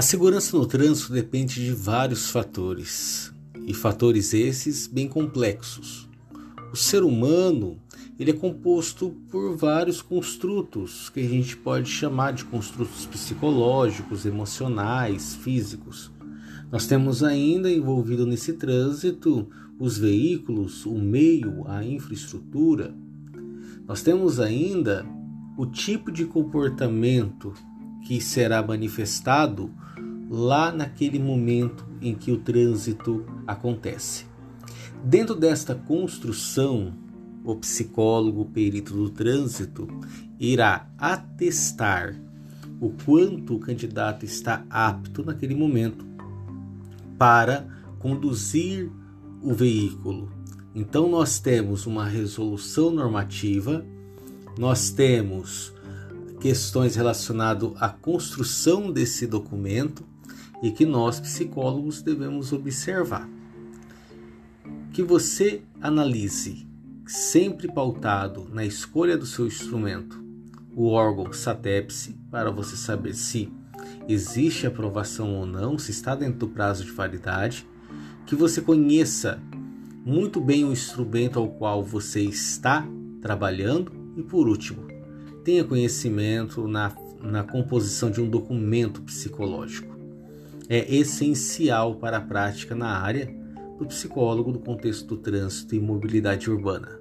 A segurança no trânsito depende de vários fatores, e fatores esses bem complexos. O ser humano ele é composto por vários construtos que a gente pode chamar de construtos psicológicos, emocionais, físicos. Nós temos ainda envolvido nesse trânsito os veículos, o meio, a infraestrutura. Nós temos ainda o tipo de comportamento que será manifestado lá naquele momento em que o trânsito acontece. Dentro desta construção, o psicólogo, o perito do trânsito, irá atestar o quanto o candidato está apto naquele momento para conduzir o veículo. Então, nós temos uma resolução normativa, nós temos questões relacionadas à construção desse documento e que nós psicólogos devemos observar. Que você analise, sempre pautado na escolha do seu instrumento, o órgão SATEPSE, para você saber se existe aprovação ou não, se está dentro do prazo de validade, que você conheça muito bem o instrumento ao qual você está trabalhando e, por último, tenha conhecimento na, na composição de um documento psicológico. É essencial para a prática na área do psicólogo do contexto do trânsito e mobilidade urbana.